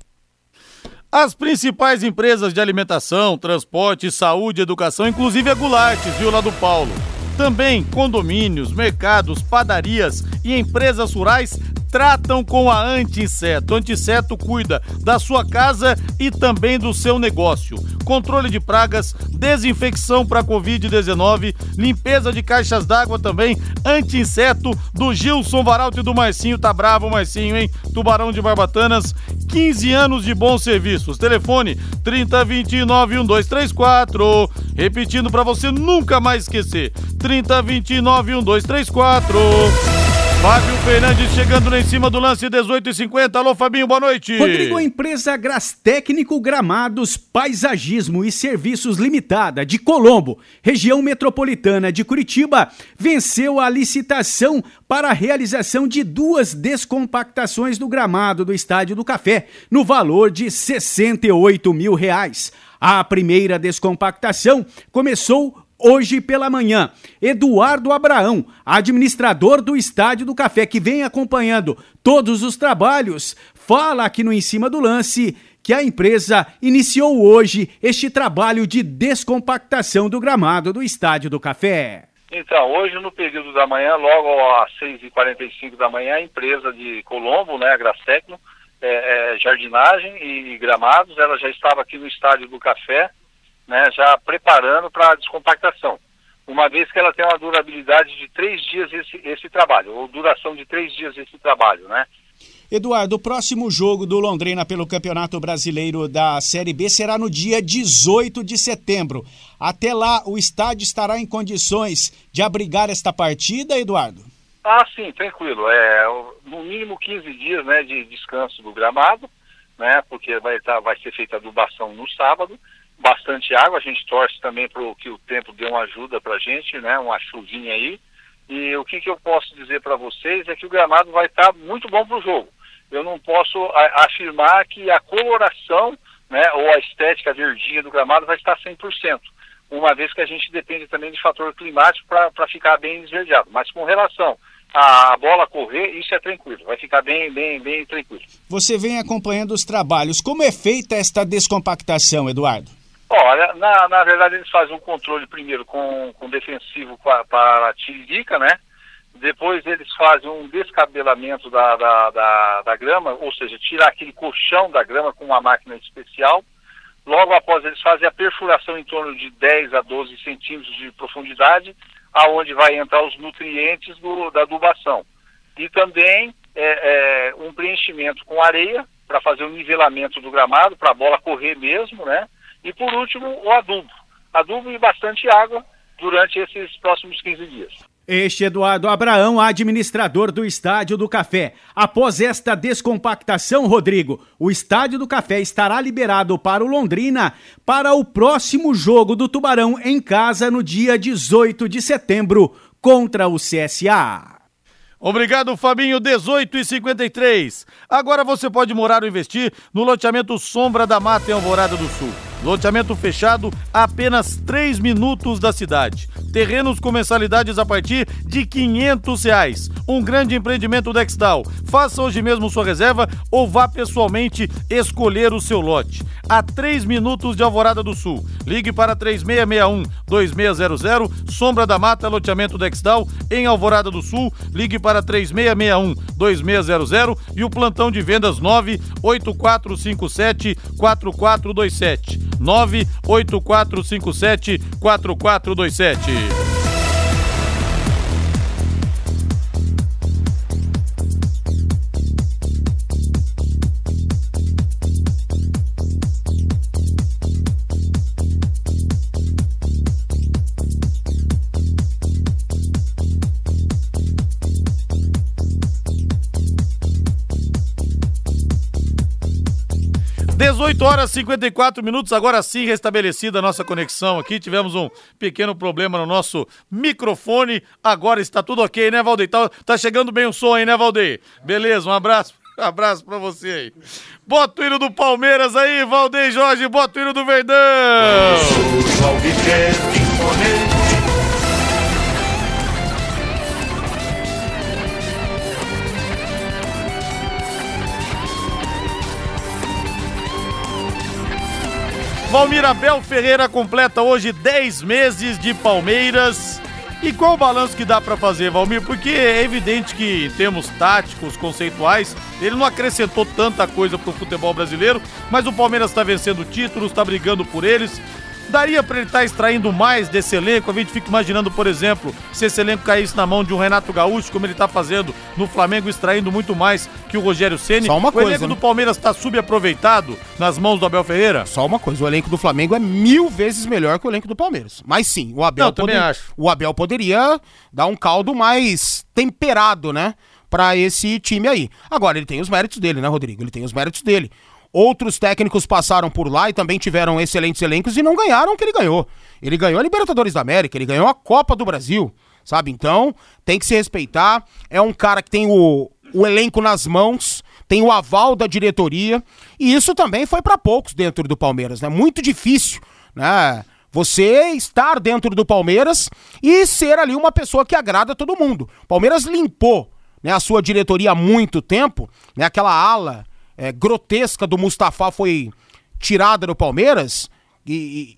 As principais empresas de alimentação, transporte, saúde, educação, inclusive a Gulates, viu lá do Paulo. Também condomínios, mercados, padarias e empresas rurais tratam com a Anti-Inseto. Anti-Inseto cuida da sua casa e também do seu negócio. Controle de pragas, desinfecção para Covid-19, limpeza de caixas d'água também. Anti-Inseto do Gilson Varalto e do Marcinho. Tá bravo, Marcinho, hein? Tubarão de Barbatanas. 15 anos de bons serviços. Telefone 3029 1234. Repetindo para você nunca mais esquecer. 3029 1234. Fábio Fernandes chegando lá em cima do lance 18 e 50. Alô, Fabinho, boa noite. Rodrigo, a empresa Técnico Gramados, Paisagismo e Serviços Limitada de Colombo, região metropolitana de Curitiba, venceu a licitação para a realização de duas descompactações do gramado do Estádio do Café, no valor de 68 mil reais. A primeira descompactação começou hoje pela manhã. Eduardo Abraão, administrador do Estádio do Café, que vem acompanhando todos os trabalhos, fala aqui no Em Cima do Lance que a empresa iniciou hoje este trabalho de descompactação do gramado do Estádio do Café. Então, hoje no período da manhã, logo às 6h45 da manhã, a empresa de Colombo, né, a Gracecno, é, é, jardinagem e gramados, ela já estava aqui no Estádio do Café, né, já preparando para a descompactação. Uma vez que ela tem uma durabilidade de três dias esse, esse trabalho, ou duração de três dias esse trabalho, né? Eduardo, o próximo jogo do Londrina pelo Campeonato Brasileiro da Série B será no dia 18 de setembro. Até lá, o estádio estará em condições de abrigar esta partida, Eduardo? Ah, sim, tranquilo. É, no mínimo 15 dias né, de descanso do gramado, né, porque vai, tá, vai ser feita a adubação no sábado bastante água, a gente torce também para que o tempo dê uma ajuda para a gente, né, uma chuvinha aí. E o que, que eu posso dizer para vocês é que o gramado vai estar tá muito bom para o jogo. Eu não posso a, afirmar que a coloração né, ou a estética verdinha do gramado vai estar 100%, uma vez que a gente depende também de fator climático para ficar bem esverdeado. Mas com relação a bola correr, isso é tranquilo, vai ficar bem, bem, bem tranquilo. Você vem acompanhando os trabalhos. Como é feita esta descompactação, Eduardo? Olha, na, na verdade eles fazem um controle primeiro com, com defensivo para a tiririca, né? Depois eles fazem um descabelamento da, da, da, da, grama, ou seja, tirar aquele colchão da grama com uma máquina especial. Logo após eles fazem a perfuração em torno de 10 a 12 centímetros de profundidade, aonde vai entrar os nutrientes do, da adubação. E também é, é, um preenchimento com areia para fazer o nivelamento do gramado, para a bola correr mesmo, né? E por último, o adubo. Adubo e bastante água durante esses próximos 15 dias. Este Eduardo Abraão, administrador do Estádio do Café. Após esta descompactação, Rodrigo, o Estádio do Café estará liberado para o Londrina para o próximo jogo do Tubarão em casa no dia 18 de setembro contra o CSA. Obrigado, Fabinho. 18 e 53. Agora você pode morar ou investir no loteamento Sombra da Mata em Alvorada do Sul. Loteamento fechado a apenas 3 minutos da cidade. Terrenos com mensalidades a partir de 500 reais. Um grande empreendimento Dextal. Faça hoje mesmo sua reserva ou vá pessoalmente escolher o seu lote. A 3 minutos de Alvorada do Sul. Ligue para 3661-2600. Sombra da Mata, loteamento Dextal em Alvorada do Sul. Ligue para 3661-2600 e o plantão de vendas 98457 4427. 98457 4427. 18 horas e 54 minutos, agora sim restabelecida a nossa conexão aqui. Tivemos um pequeno problema no nosso microfone. Agora está tudo ok, né, Valdeir? Tá, tá chegando bem o som aí, né, Valdeir? Beleza, um abraço. Um abraço pra você aí. Bota o hino do Palmeiras aí, Valdeir Jorge, bota o hino do Verdão. Valmir Abel Ferreira completa hoje 10 meses de Palmeiras. E qual o balanço que dá para fazer, Valmir? Porque é evidente que em termos táticos, conceituais, ele não acrescentou tanta coisa pro futebol brasileiro, mas o Palmeiras está vencendo títulos, está brigando por eles. Daria para ele estar tá extraindo mais desse elenco? A gente fica imaginando, por exemplo, se esse elenco caísse na mão de um Renato Gaúcho, como ele está fazendo no Flamengo, extraindo muito mais que o Rogério Ceni. Só uma o coisa, elenco né? do Palmeiras está subaproveitado nas mãos do Abel Ferreira? Só uma coisa, o elenco do Flamengo é mil vezes melhor que o elenco do Palmeiras. Mas sim, o Abel, Não, poder- o Abel poderia dar um caldo mais temperado, né? Pra esse time aí. Agora, ele tem os méritos dele, né, Rodrigo? Ele tem os méritos dele. Outros técnicos passaram por lá e também tiveram excelentes elencos e não ganharam o que ele ganhou. Ele ganhou a Libertadores da América, ele ganhou a Copa do Brasil, sabe? Então, tem que se respeitar. É um cara que tem o, o elenco nas mãos, tem o aval da diretoria, e isso também foi para poucos dentro do Palmeiras, né? Muito difícil, né? Você estar dentro do Palmeiras e ser ali uma pessoa que agrada todo mundo. Palmeiras limpou né, a sua diretoria há muito tempo, né? Aquela ala é, grotesca do Mustafa foi tirada do Palmeiras e, e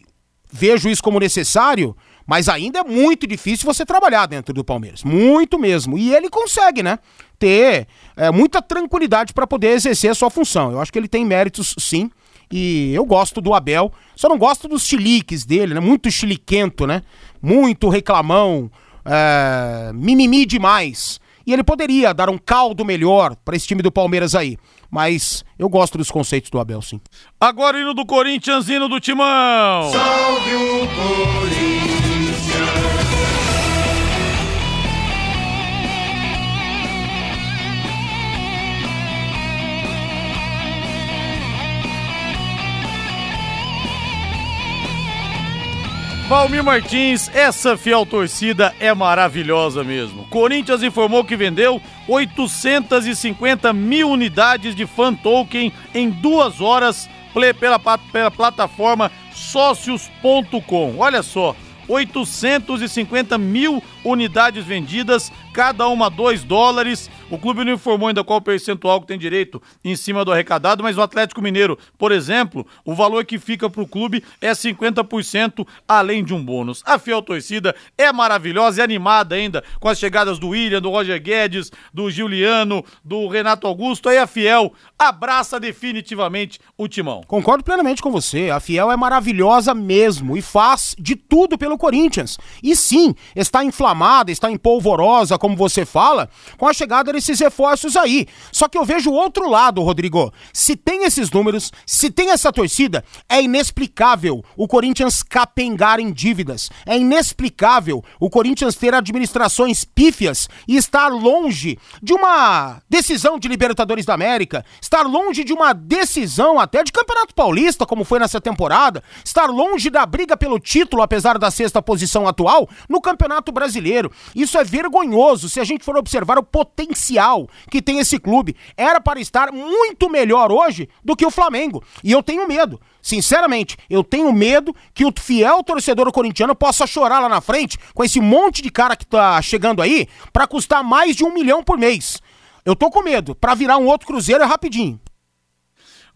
vejo isso como necessário, mas ainda é muito difícil você trabalhar dentro do Palmeiras, muito mesmo. E ele consegue, né? Ter é, muita tranquilidade para poder exercer a sua função. Eu acho que ele tem méritos, sim. E eu gosto do Abel, só não gosto dos chiliques dele, né? Muito chiliquento, né? Muito reclamão, é, mimimi demais. E ele poderia dar um caldo melhor para esse time do Palmeiras aí. Mas eu gosto dos conceitos do Abel, sim. Agora hino do Corinthians, hino do Timão. Salve o Corinthians. Valmir Martins, essa fiel torcida é maravilhosa mesmo. Corinthians informou que vendeu 850 mil unidades de fan token em duas horas pela, pela plataforma sócios.com. Olha só, 850 mil unidades vendidas, cada uma 2 dólares. O clube não informou ainda qual percentual que tem direito em cima do arrecadado, mas o Atlético Mineiro, por exemplo, o valor que fica para o clube é 50% além de um bônus. A fiel torcida é maravilhosa e animada ainda com as chegadas do William, do Roger Guedes, do Giuliano, do Renato Augusto. Aí a fiel abraça definitivamente o timão. Concordo plenamente com você. A Fiel é maravilhosa mesmo e faz de tudo pelo Corinthians. E sim, está inflamada, está empolvorosa, como você fala, com a chegada desses reforços aí. Só que eu vejo o outro lado, Rodrigo. Se tem esses números, se tem essa torcida, é inexplicável o Corinthians capengar em dívidas. É inexplicável o Corinthians ter administrações pífias e estar longe de uma decisão de Libertadores da América, estar longe de uma decisão até de Campeonato Paulista, como foi nessa temporada, estar longe da briga pelo título, apesar da sexta posição atual, no Campeonato Brasileiro. Isso é vergonhoso se a gente for observar o potencial que tem esse clube. Era para estar muito melhor hoje do que o Flamengo. E eu tenho medo. Sinceramente, eu tenho medo que o fiel torcedor corintiano possa chorar lá na frente com esse monte de cara que tá chegando aí para custar mais de um milhão por mês. Eu tô com medo. Para virar um outro Cruzeiro é rapidinho.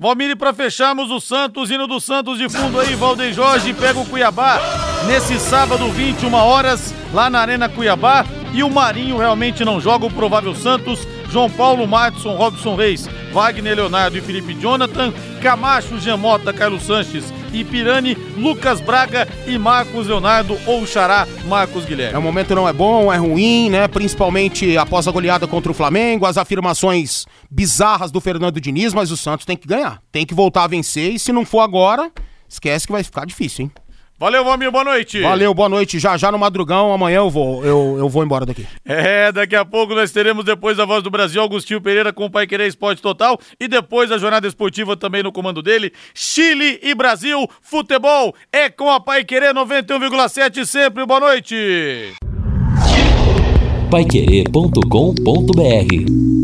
Valmir, para fecharmos o Santos, hino do Santos de fundo aí, Valdeir Jorge pega o Cuiabá nesse sábado, 21 horas, lá na Arena Cuiabá. E o Marinho realmente não joga o provável Santos. João Paulo, Madison, Robson Reis, Wagner Leonardo e Felipe Jonathan, Camacho, Jamota, Carlos Sanches e Pirani, Lucas Braga e Marcos Leonardo ou Xará Marcos Guilherme. É, o momento não é bom, é ruim, né? Principalmente após a goleada contra o Flamengo, as afirmações bizarras do Fernando Diniz, mas o Santos tem que ganhar. Tem que voltar a vencer e se não for agora, esquece que vai ficar difícil, hein? Valeu, Valmir, boa noite. Valeu, boa noite. Já já no madrugão, amanhã eu vou, eu, eu vou embora daqui. É, daqui a pouco nós teremos depois a voz do Brasil, Agostinho Pereira com o Pai Querer Esporte Total e depois a jornada esportiva também no comando dele. Chile e Brasil, futebol é com a Pai Querer 91,7 sempre. Boa noite. Paiquerê.com.br